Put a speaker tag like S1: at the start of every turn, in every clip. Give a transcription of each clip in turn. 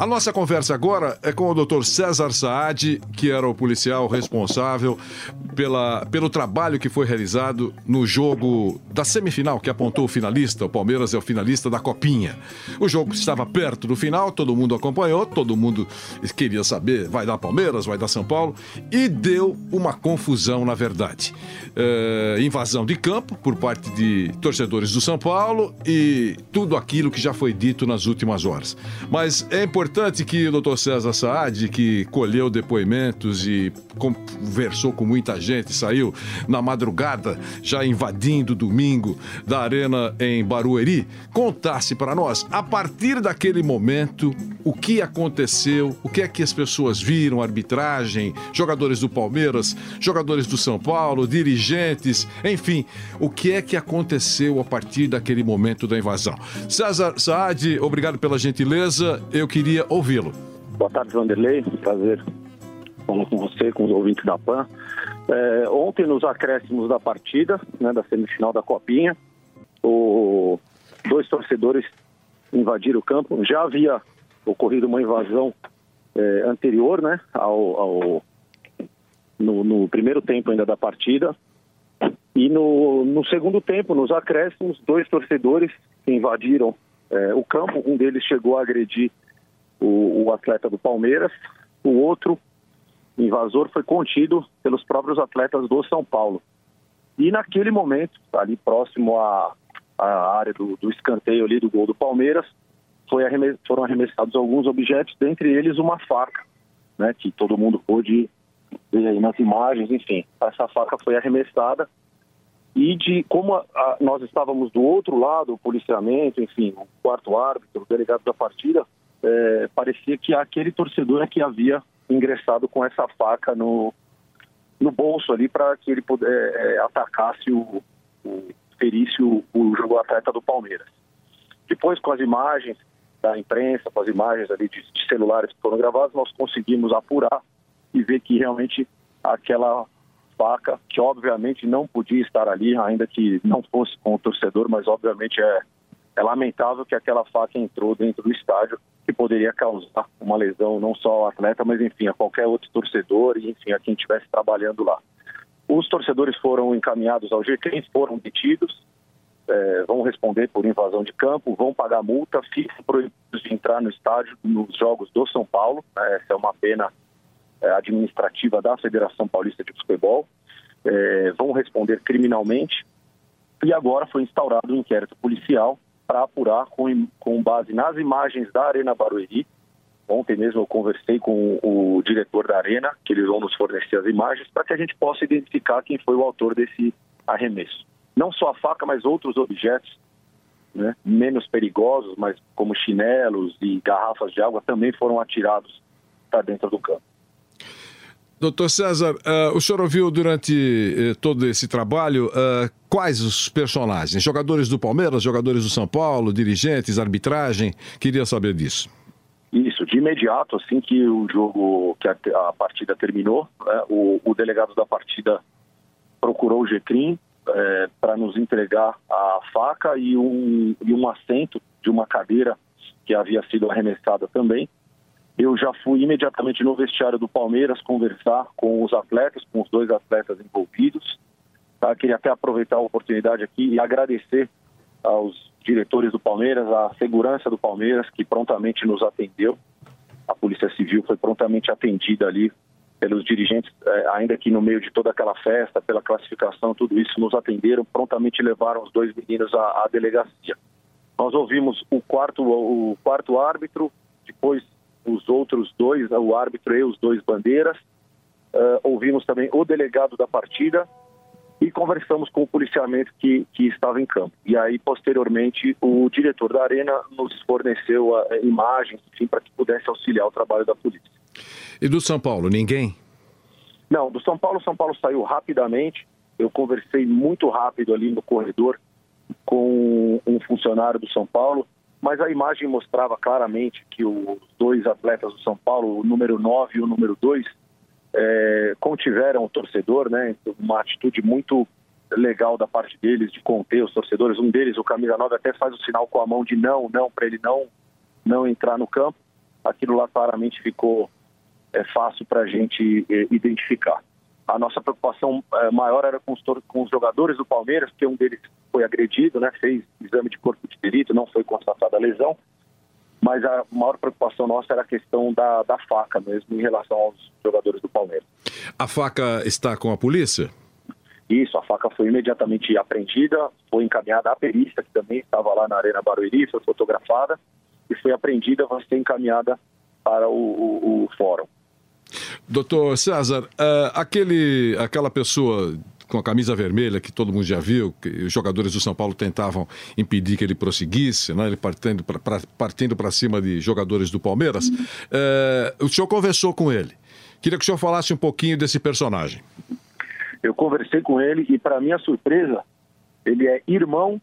S1: A nossa conversa agora é com o Dr. César Saad, que era o policial responsável pela, pelo trabalho que foi realizado no jogo da semifinal, que apontou o finalista. O Palmeiras é o finalista da Copinha. O jogo estava perto do final, todo mundo acompanhou, todo mundo queria saber: vai dar Palmeiras, vai dar São Paulo, e deu uma confusão, na verdade. É, invasão de campo por parte de torcedores do São Paulo e tudo aquilo que já foi dito nas últimas horas. Mas é importante que o Dr. César Saad, que colheu depoimentos e conversou com muita gente, gente saiu na madrugada, já invadindo domingo da arena em Barueri, contasse para nós, a partir daquele momento, o que aconteceu, o que é que as pessoas viram, arbitragem, jogadores do Palmeiras, jogadores do São Paulo, dirigentes, enfim, o que é que aconteceu a partir daquele momento da invasão. César Saad, obrigado pela gentileza, eu queria ouvi-lo.
S2: Boa tarde, Vanderlei. Prazer falar com você, com os ouvintes da PAN. É, ontem, nos acréscimos da partida, né, da semifinal da Copinha, o, dois torcedores invadiram o campo. Já havia ocorrido uma invasão é, anterior, né, ao, ao no, no, primeiro tempo ainda da partida. E no, no, segundo tempo, nos acréscimos, dois torcedores invadiram é, o campo. Um deles chegou a agredir o, o atleta do Palmeiras, o outro invasor foi contido pelos próprios atletas do São Paulo. E naquele momento, ali próximo à, à área do, do, escanteio ali do gol do Palmeiras, arremes, foram arremessados alguns objetos, dentre eles uma faca, né, que todo mundo pôde ver aí nas imagens, enfim. Essa faca foi arremessada e de como a, a, nós estávamos do outro lado, o policiamento, enfim, o quarto árbitro, o delegado da partida, é, parecia que aquele torcedor é que havia ingressado com essa faca no, no bolso ali para que ele puder, é, atacasse o, o o, o jogo atleta do Palmeiras. Depois, com as imagens da imprensa, com as imagens ali de, de celulares que foram gravadas, nós conseguimos apurar e ver que realmente aquela faca, que obviamente não podia estar ali, ainda que não fosse com o torcedor, mas obviamente é, é lamentável que aquela faca entrou dentro do estádio que poderia causar uma lesão não só ao atleta, mas enfim, a qualquer outro torcedor e enfim, a quem estivesse trabalhando lá. Os torcedores foram encaminhados ao GCRIM, foram detidos, é, vão responder por invasão de campo, vão pagar multa, ficam proibidos de entrar no estádio nos jogos do São Paulo. Né, essa é uma pena é, administrativa da Federação Paulista de Futebol. É, vão responder criminalmente. E agora foi instaurado um inquérito policial para apurar com, com base nas imagens da Arena Barueri. Ontem mesmo eu conversei com o diretor da Arena, que eles vão nos fornecer as imagens, para que a gente possa identificar quem foi o autor desse arremesso. Não só a faca, mas outros objetos né, menos perigosos, mas como chinelos e garrafas de água também foram atirados para dentro do campo.
S1: Doutor César, uh, o senhor ouviu durante uh, todo esse trabalho uh, quais os personagens? Jogadores do Palmeiras, jogadores do São Paulo, dirigentes, arbitragem? Queria saber disso.
S2: Isso, de imediato, assim que o jogo, que a, a partida terminou, né, o, o, delegado da partida procurou o GCRIM eh, para nos entregar a faca e um, e um assento de uma cadeira que havia sido arremessada também eu já fui imediatamente no vestiário do Palmeiras conversar com os atletas, com os dois atletas envolvidos. Tá? Queria até aproveitar a oportunidade aqui e agradecer aos diretores do Palmeiras, à segurança do Palmeiras, que prontamente nos atendeu. A Polícia Civil foi prontamente atendida ali pelos dirigentes, é, ainda que no meio de toda aquela festa, pela classificação, tudo isso, nos atenderam, prontamente levaram os dois meninos à, à delegacia. Nós ouvimos o quarto, o quarto árbitro, depois os outros dois, o árbitro e os dois bandeiras. Uh, ouvimos também o delegado da partida e conversamos com o policiamento que, que estava em campo. E aí, posteriormente, o diretor da arena nos forneceu uh, imagens, enfim, para que pudesse auxiliar o trabalho da polícia.
S1: E do São Paulo, ninguém?
S2: Não, do São Paulo, São Paulo saiu rapidamente. Eu conversei muito rápido ali no corredor com um funcionário do São Paulo mas a imagem mostrava claramente que os dois atletas do São Paulo, o número 9 e o número 2, é, contiveram o torcedor, né? Uma atitude muito legal da parte deles de conter os torcedores. Um deles, o camisa 9, até faz o sinal com a mão de não, não, para ele não, não entrar no campo. Aquilo lá claramente ficou é, fácil para a gente é, identificar. A nossa preocupação é, maior era com os, com os, jogadores do Palmeiras, porque um deles foi agredido, né, fez exame de corpo de perito, não foi constatada a lesão. Mas a maior preocupação nossa era a questão da, da faca mesmo em relação aos jogadores do Palmeiras.
S1: A faca está com a polícia?
S2: Isso, a faca foi imediatamente apreendida, foi encaminhada à perícia, que também estava lá na Arena Barueri, foi fotografada, e foi apreendida, vai ser encaminhada para o, o, o fórum.
S1: Doutor César, uh, aquele, aquela pessoa com a camisa vermelha que todo mundo já viu, que os jogadores do São Paulo tentavam impedir que ele prosseguisse, né? ele partindo para cima de jogadores do Palmeiras. Uh, o senhor conversou com ele. Queria que o senhor falasse um pouquinho desse personagem.
S2: Eu conversei com ele e, para minha surpresa, ele é irmão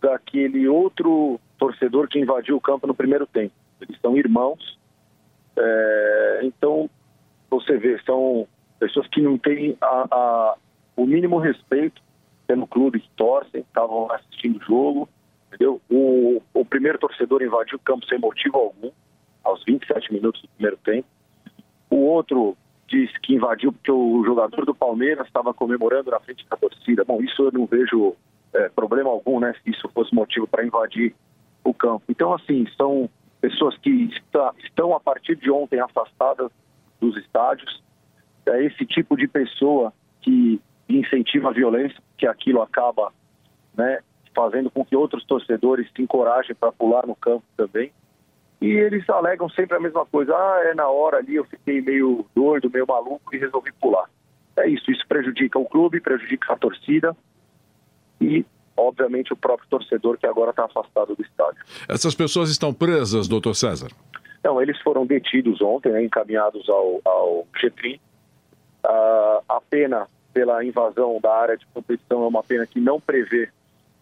S2: daquele outro torcedor que invadiu o campo no primeiro tempo. Eles são irmãos. É, então, você vê, são pessoas que não têm a, a, o mínimo respeito pelo clube que torcem, estavam assistindo o jogo, entendeu? O, o primeiro torcedor invadiu o campo sem motivo algum, aos 27 minutos do primeiro tempo. O outro disse que invadiu porque o jogador do Palmeiras estava comemorando na frente da torcida. Bom, isso eu não vejo é, problema algum, né? Se isso fosse motivo para invadir o campo. Então, assim, são pessoas que está, estão a partir de ontem afastadas dos estádios. É esse tipo de pessoa que incentiva a violência, que aquilo acaba, né, fazendo com que outros torcedores se encorajem para pular no campo também. E eles alegam sempre a mesma coisa. Ah, é na hora ali, eu fiquei meio doido, meio maluco e resolvi pular. É isso, isso prejudica o clube, prejudica a torcida e, obviamente, o próprio torcedor que agora está afastado do estádio.
S1: Essas pessoas estão presas, doutor César?
S2: Não, eles foram detidos ontem, né, encaminhados ao, ao GETRI. Uh, a pena pela invasão da área de competição é uma pena que não prevê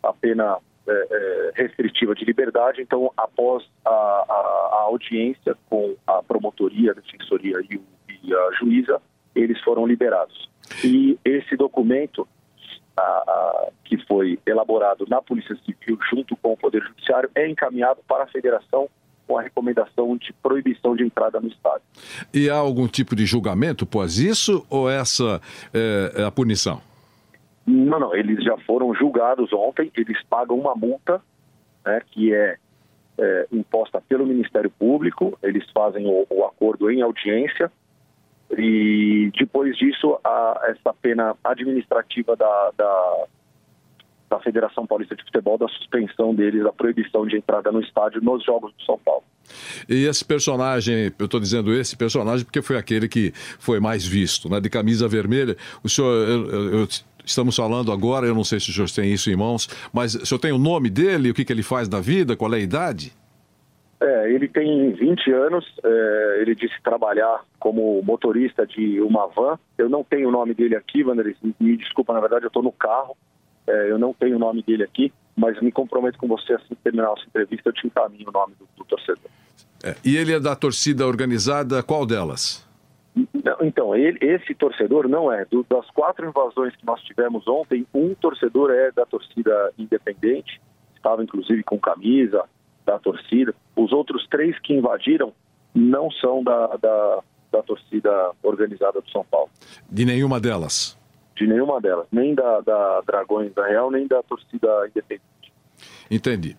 S2: a pena é, é, restritiva de liberdade. Então, após a, a, a, audiência com a promotoria, a defensoria e, o, e, a juíza, eles foram liberados. E esse documento a, que foi elaborado na Polícia Civil junto com o Poder Judiciário é encaminhado para a Federação com a recomendação de proibição de entrada no estádio.
S1: E há algum tipo de julgamento após isso ou essa é, é a punição?
S2: Não, não, eles já foram julgados ontem, eles pagam uma multa, né, que é, é imposta pelo Ministério Público, eles fazem o, o, acordo em audiência, e depois disso, a, essa pena administrativa da, da, da Federação Paulista de Futebol, da suspensão deles, da proibição de entrada no estádio nos Jogos do São Paulo.
S1: E esse personagem, eu estou dizendo esse personagem porque foi aquele que foi mais visto, né, de camisa vermelha. O senhor, eu, eu, estamos falando agora, eu não sei se o senhor tem isso em mãos, mas o senhor tem o nome dele, o que, que ele faz da vida, qual é a idade?
S2: É, ele tem 20 anos, é, ele disse trabalhar como motorista de uma van. Eu não tenho o nome dele aqui, Wanderlei, me desculpa, na verdade eu estou no carro, é, eu não tenho o nome dele aqui, mas me comprometo com você, assim que terminar essa entrevista, eu te encaminho o nome do, do torcedor.
S1: É, e ele é da torcida organizada, qual delas?
S2: então, ele, esse torcedor não é. Do, das quatro invasões que nós tivemos ontem, um torcedor é da torcida independente, estava inclusive com camisa da torcida. Os outros três que invadiram não são da, da, da torcida organizada do São Paulo.
S1: De nenhuma delas?
S2: De nenhuma delas. Nem da, da Dragões da Real, nem da torcida independente.
S1: Entendi.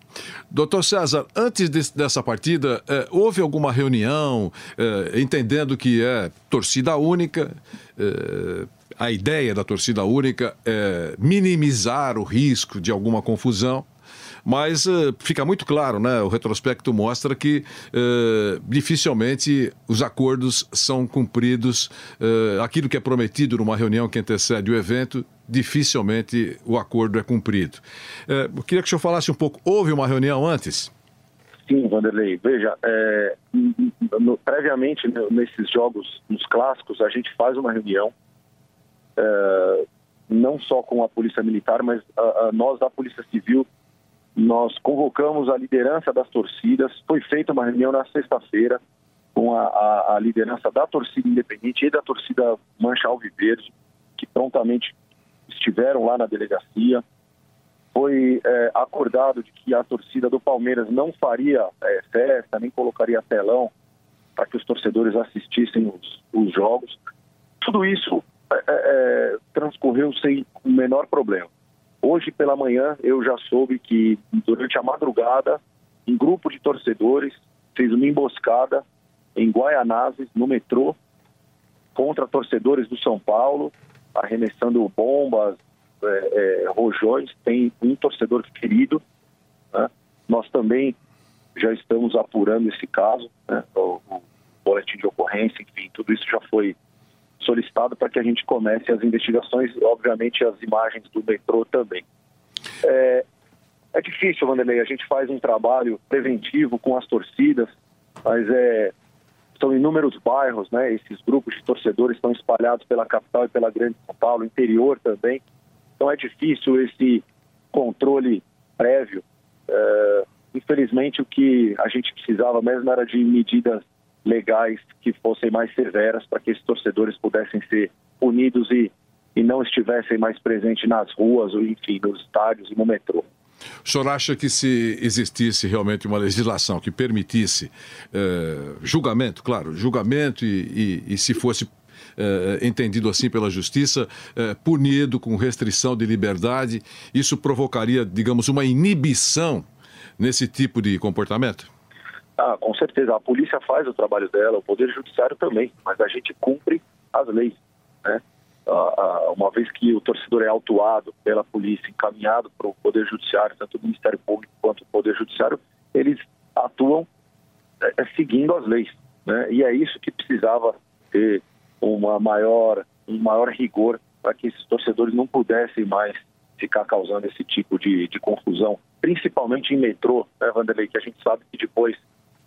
S1: Doutor César, antes de, dessa partida, eh, houve alguma reunião, eh, entendendo que é torcida única, eh, a ideia da torcida única é minimizar o risco de alguma confusão. Mas uh, fica muito claro, né? O retrospecto mostra que uh, dificilmente os acordos são cumpridos. Uh, aquilo que é prometido numa reunião que antecede o evento, dificilmente o acordo é cumprido. eu queria que o senhor falasse um pouco. Houve uma reunião antes?
S2: Sim, Vanderlei. Veja, é, no, previamente nesses jogos, nos clássicos, a gente faz uma reunião, é, não só com a Polícia Militar, mas a, a, nós da Polícia Civil nós convocamos a liderança das torcidas. Foi feita uma reunião na sexta-feira com a, a, a, liderança da torcida independente e da torcida Mancha Alviverde, que prontamente estiveram lá na delegacia. Foi é, acordado de que a torcida do Palmeiras não faria é, festa, nem colocaria telão para que os torcedores assistissem os, os jogos. Tudo isso é, é, é transcorreu sem o menor problema. Hoje pela manhã eu já soube que durante a madrugada um grupo de torcedores fez uma emboscada em Guaianazes, no metrô, contra torcedores do São Paulo, arremessando bombas, é, é, rojões. Tem um torcedor ferido. Né? Nós também já estamos apurando esse caso, né? o, o boletim de ocorrência, enfim, tudo isso já foi solicitado para que a gente comece as investigações, obviamente as imagens do metrô também. É, é difícil, Vanderlei, a gente faz um trabalho preventivo com as torcidas, mas é, são inúmeros bairros, né? Esses grupos de torcedores estão espalhados pela capital e pela grande São Paulo, interior também. Então é difícil esse controle prévio. É, infelizmente, o que a gente precisava mesmo era de medidas legais que fossem mais severas para que esses torcedores pudessem ser punidos e, e não estivessem mais presentes nas ruas, ou enfim, nos estádios e no metrô.
S1: O senhor acha que se existisse realmente uma legislação que permitisse eh, julgamento, claro, julgamento e, e, e se fosse eh, entendido assim pela justiça, eh, punido com restrição de liberdade, isso provocaria, digamos, uma inibição nesse tipo de comportamento?
S2: Ah, com certeza. A polícia faz o trabalho dela, o Poder Judiciário também, mas a gente cumpre as leis. Né? uma vez que o torcedor é autuado pela polícia, encaminhado para o Poder Judiciário, tanto o Ministério Público quanto o Poder Judiciário, eles atuam é, seguindo as leis. Né? E é isso que precisava ter uma maior, um maior rigor para que esses torcedores não pudessem mais ficar causando esse tipo de, de confusão, principalmente em metrô, né, Vanderlei, que a gente sabe que depois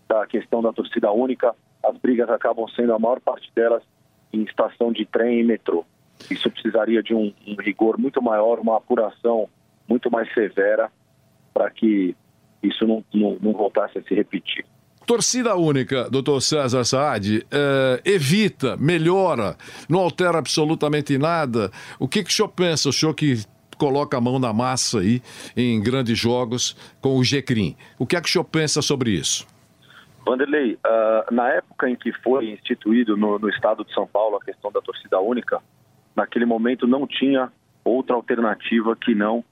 S2: da questão da torcida única, as brigas acabam sendo a maior parte delas em estação de trem e metrô. Isso precisaria de um, um rigor muito maior, uma apuração muito mais severa para que isso não, não, não, voltasse a se repetir.
S1: Torcida única, doutor César Saad, é, evita, melhora, não altera absolutamente nada. O que, que o senhor pensa, o senhor que coloca a mão na massa aí em grandes jogos com o GCRIM? O que é que o senhor pensa sobre isso?
S2: Vanderlei, uh, na época em que foi instituído no, no estado de São Paulo a questão da torcida única, naquele momento não tinha outra alternativa que não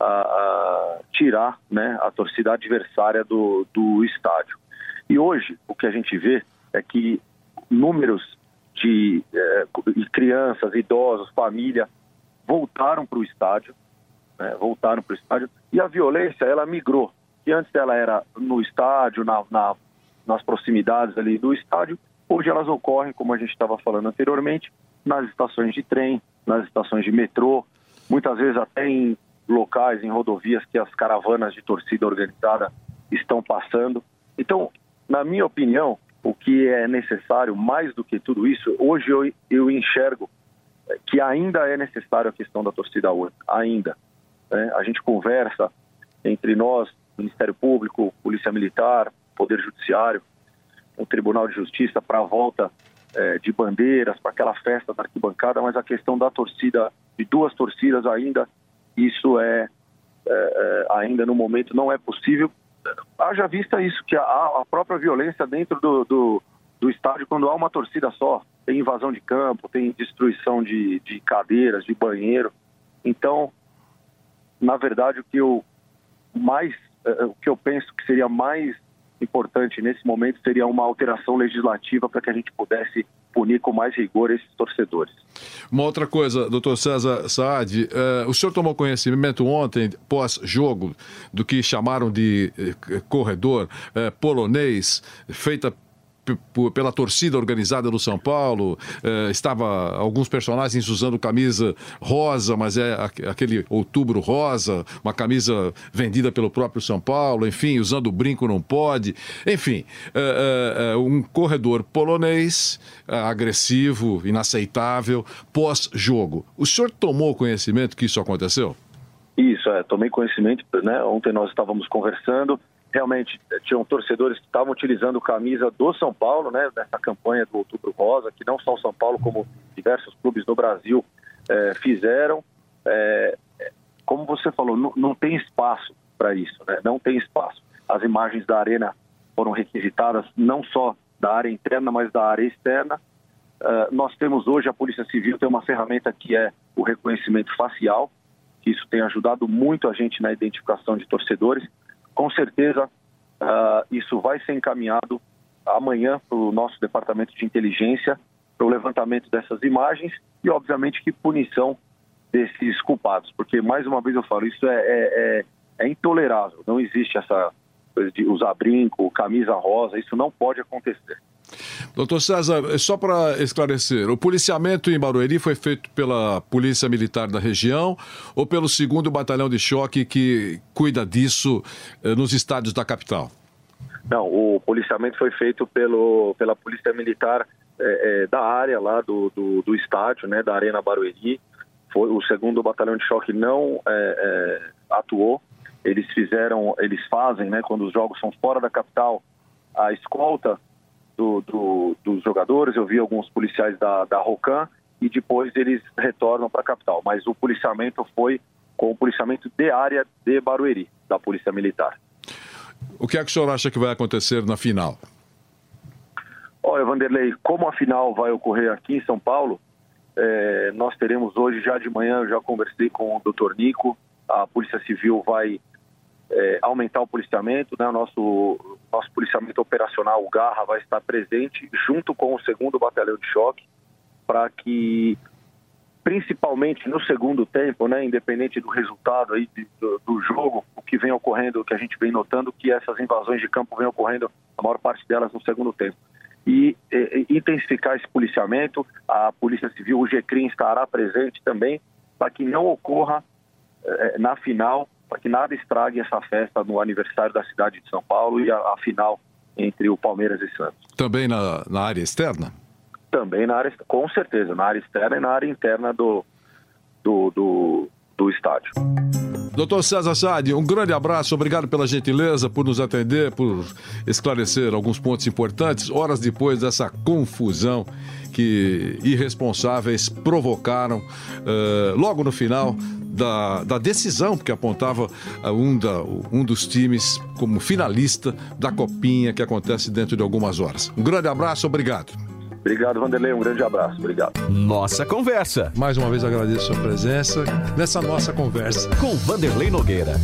S2: a, a tirar né, a torcida adversária do, do estádio. E hoje o que a gente vê é que números de eh, crianças, idosos, família voltaram para o estádio, né, voltaram para o estádio e a violência ela migrou. E antes ela era no estádio, na, na, nas proximidades ali do estádio, hoje elas ocorrem, como a gente estava falando anteriormente, nas estações de trem, nas estações de metrô, muitas vezes até em locais, em rodovias que as caravanas de torcida organizada estão passando. Então, na minha opinião, o que é necessário mais do que tudo isso, hoje eu, eu enxergo que ainda é necessário a questão da torcida única, ainda. Né? A gente conversa entre nós, Ministério Público, Polícia Militar, Poder Judiciário, o Tribunal de Justiça para a volta é, de bandeiras, para aquela festa da arquibancada, mas a questão da torcida, de duas torcidas ainda, isso é, é, ainda no momento não é possível. Haja vista isso, que a, a própria violência dentro do, do, do, estádio, quando há uma torcida só, tem invasão de campo, tem destruição de, de cadeiras, de banheiro. Então, na verdade, o que eu mais, o que eu penso que seria mais importante nesse momento seria uma alteração legislativa para que a gente pudesse punir com mais rigor esses torcedores.
S1: Uma outra coisa, doutor César Saad, uh, o senhor tomou conhecimento ontem, pós-jogo, do que chamaram de uh, corredor uh, polonês, feita pela torcida organizada do São Paulo, eh, estava alguns personagens usando camisa rosa, mas é aquele outubro rosa, uma camisa vendida pelo próprio São Paulo, enfim, usando brinco não pode, enfim, eh, eh, um corredor polonês agressivo, inaceitável, pós-jogo. O senhor tomou conhecimento que isso aconteceu?
S2: Isso, é, tomei conhecimento, né? Ontem nós estávamos conversando, realmente eh, tinham torcedores que estavam utilizando camisa do São Paulo, né, nessa campanha do Outubro Rosa, que não só o São Paulo, como diversos clubes no Brasil eh, fizeram. é, como você falou, não, não tem espaço para isso, né? não tem espaço. As imagens da arena foram requisitadas não só da área interna, mas da área externa. Uh, nós temos hoje, a Polícia Civil tem uma ferramenta que é o reconhecimento facial, que isso tem ajudado muito a gente na identificação de torcedores. Com certeza, uh, isso vai ser encaminhado amanhã para o nosso departamento de inteligência, para o levantamento dessas imagens e, obviamente, que punição desses culpados. Porque, mais uma vez eu falo, isso é, é, é, é intolerável. Não existe essa coisa de usar brinco, camisa rosa, isso não pode acontecer.
S1: Doutor César, só para esclarecer, o policiamento em Barueri foi feito pela Polícia Militar da região ou pelo segundo Batalhão de Choque que cuida disso eh, nos estádios da capital?
S2: Não, o policiamento foi feito pelo, pela Polícia Militar é, é, da área lá do, do, do, estádio, né, da Arena Barueri. Foi, o segundo batalhão de choque não é, atuou. Eles fizeram, eles fazem, né, quando os jogos são fora da capital, a escolta do, do, dos jogadores. Eu vi alguns policiais da, da Rocan e depois eles retornam para a capital. Mas o policiamento foi com o policiamento de área de Barueri, da Polícia Militar.
S1: O que é que o senhor acha que vai acontecer na final?
S2: Olha, Vanderlei, como a final vai ocorrer aqui em São Paulo, é, nós teremos hoje, já de manhã, eu já conversei com o doutor Nico, a Polícia Civil vai é, aumentar o policiamento, né? o nosso, nosso policiamento operacional, o Garra, vai estar presente junto com o segundo batalhão de choque, para que principalmente no segundo tempo, né, independente do resultado aí do, do, jogo, o que vem ocorrendo, o que a gente vem notando, que essas invasões de campo vem ocorrendo, a maior parte delas no segundo tempo. E, e intensificar esse policiamento, a Polícia Civil, o GCRIM estará presente também, para que não ocorra eh, na final, para que nada estrague essa festa no aniversário da cidade de São Paulo e a, a final entre o Palmeiras e Santos.
S1: Também na, na área externa?
S2: Também na área, com certeza, na área externa e na área interna do, do, do, do estádio.
S1: Doutor César Sade, um grande abraço, obrigado pela gentileza, por nos atender, por esclarecer alguns pontos importantes, horas depois dessa confusão que irresponsáveis provocaram uh, logo no final da, da decisão, porque apontava uh, um, da, um dos times como finalista da Copinha que acontece dentro de algumas horas. Um grande abraço, obrigado.
S2: Obrigado, Vanderlei. Um grande abraço. Obrigado.
S3: Nossa Conversa.
S1: Mais uma vez agradeço a sua presença nessa nossa conversa.
S3: Com Vanderlei Nogueira.